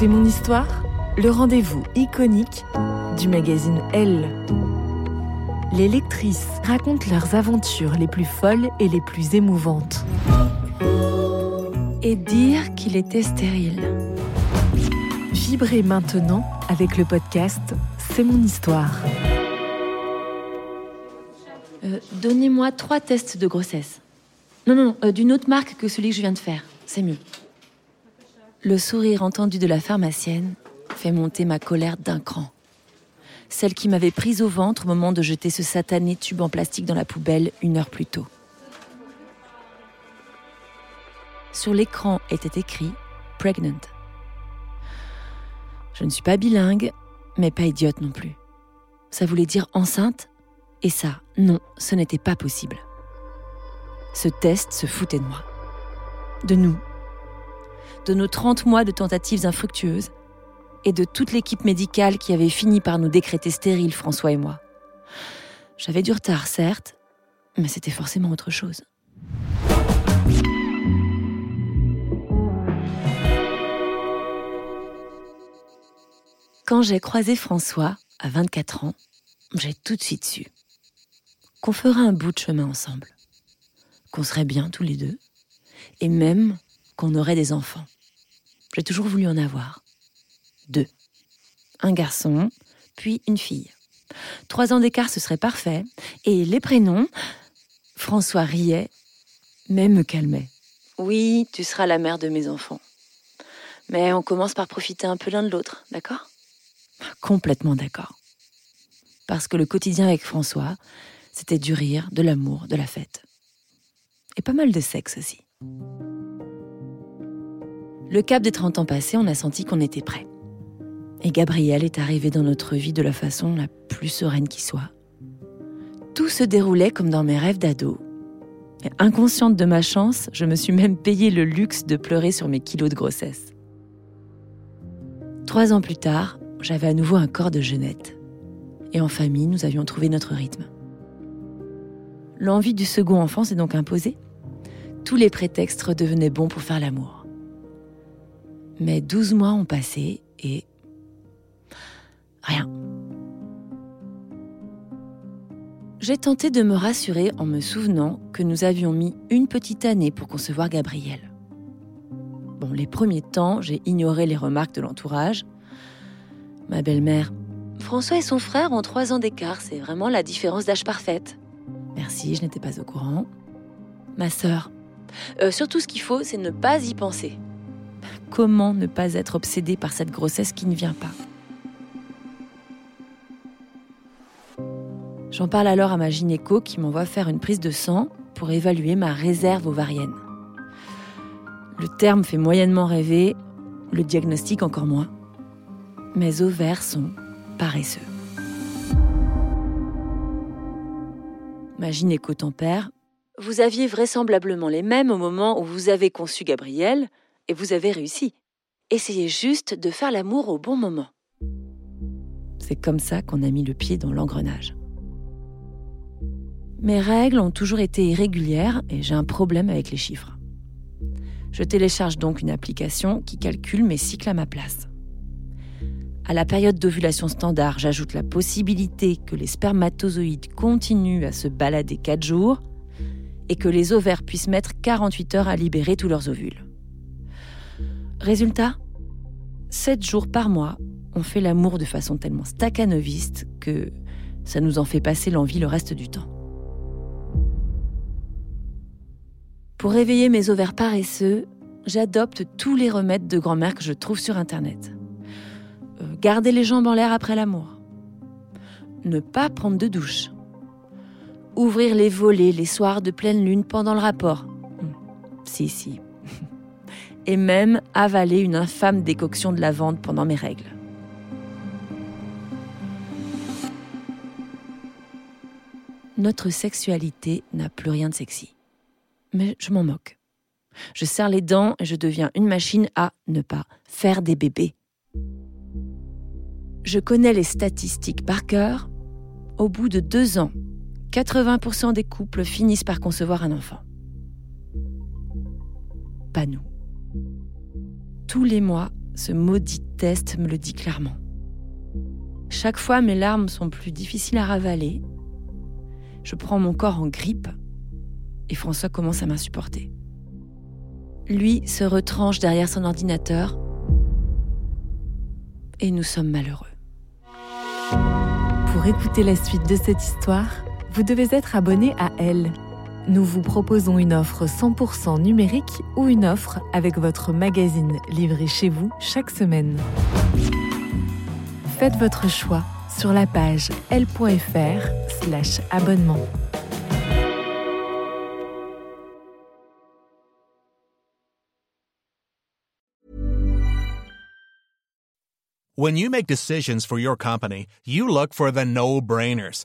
C'est mon histoire, le rendez-vous iconique du magazine Elle. Les lectrices racontent leurs aventures les plus folles et les plus émouvantes. Et dire qu'il était stérile. Vibrez maintenant avec le podcast C'est mon histoire. Euh, Donnez-moi trois tests de grossesse. Non, non, non, euh, d'une autre marque que celui que je viens de faire. C'est mieux. Le sourire entendu de la pharmacienne fait monter ma colère d'un cran. Celle qui m'avait prise au ventre au moment de jeter ce satané tube en plastique dans la poubelle une heure plus tôt. Sur l'écran était écrit Pregnant. Je ne suis pas bilingue, mais pas idiote non plus. Ça voulait dire enceinte, et ça, non, ce n'était pas possible. Ce test se foutait de moi. De nous. De nos 30 mois de tentatives infructueuses. Et de toute l'équipe médicale qui avait fini par nous décréter stériles, François et moi. J'avais du retard, certes, mais c'était forcément autre chose. Quand j'ai croisé François, à 24 ans, j'ai tout de suite su qu'on ferait un bout de chemin ensemble, qu'on serait bien tous les deux, et même qu'on aurait des enfants. J'ai toujours voulu en avoir. Deux. Un garçon, puis une fille. Trois ans d'écart, ce serait parfait. Et les prénoms, François riait, mais me calmait. Oui, tu seras la mère de mes enfants. Mais on commence par profiter un peu l'un de l'autre, d'accord? Complètement d'accord. Parce que le quotidien avec François, c'était du rire, de l'amour, de la fête. Et pas mal de sexe aussi. Le cap des 30 ans passés, on a senti qu'on était prêt. Et Gabriel est arrivé dans notre vie de la façon la plus sereine qui soit. Tout se déroulait comme dans mes rêves d'ado. Inconsciente de ma chance, je me suis même payé le luxe de pleurer sur mes kilos de grossesse. Trois ans plus tard, j'avais à nouveau un corps de jeunette. Et en famille, nous avions trouvé notre rythme. L'envie du second enfant s'est donc imposée. Tous les prétextes redevenaient bons pour faire l'amour. Mais douze mois ont passé et... Rien. J'ai tenté de me rassurer en me souvenant que nous avions mis une petite année pour concevoir Gabriel. Bon, les premiers temps, j'ai ignoré les remarques de l'entourage. Ma belle-mère, François et son frère ont trois ans d'écart, c'est vraiment la différence d'âge parfaite. Merci, je n'étais pas au courant. Ma sœur, euh, surtout ce qu'il faut, c'est ne pas y penser. Comment ne pas être obsédée par cette grossesse qui ne vient pas J'en parle alors à ma gynéco qui m'envoie faire une prise de sang pour évaluer ma réserve ovarienne. Le terme fait moyennement rêver, le diagnostic encore moins. Mes ovaires sont paresseux. Ma gynéco tempère. Vous aviez vraisemblablement les mêmes au moment où vous avez conçu Gabriel et vous avez réussi. Essayez juste de faire l'amour au bon moment. C'est comme ça qu'on a mis le pied dans l'engrenage. Mes règles ont toujours été irrégulières et j'ai un problème avec les chiffres. Je télécharge donc une application qui calcule mes cycles à ma place. À la période d'ovulation standard, j'ajoute la possibilité que les spermatozoïdes continuent à se balader 4 jours et que les ovaires puissent mettre 48 heures à libérer tous leurs ovules. Résultat 7 jours par mois, on fait l'amour de façon tellement staccanoviste que ça nous en fait passer l'envie le reste du temps. Pour réveiller mes ovaires paresseux, j'adopte tous les remèdes de grand-mère que je trouve sur Internet. Euh, garder les jambes en l'air après l'amour. Ne pas prendre de douche. Ouvrir les volets les soirs de pleine lune pendant le rapport. Hmm. Si, si. Et même avaler une infâme décoction de lavande pendant mes règles. Notre sexualité n'a plus rien de sexy mais je m'en moque. Je serre les dents et je deviens une machine à ne pas faire des bébés. Je connais les statistiques par cœur. Au bout de deux ans, 80% des couples finissent par concevoir un enfant. Pas nous. Tous les mois, ce maudit test me le dit clairement. Chaque fois, mes larmes sont plus difficiles à ravaler. Je prends mon corps en grippe et François commence à m'insupporter. Lui se retranche derrière son ordinateur et nous sommes malheureux. Pour écouter la suite de cette histoire, vous devez être abonné à Elle. Nous vous proposons une offre 100% numérique ou une offre avec votre magazine livré chez vous chaque semaine. Faites votre choix sur la page l.fr/slash abonnement. When you make decisions for your company, you look for the no brainers.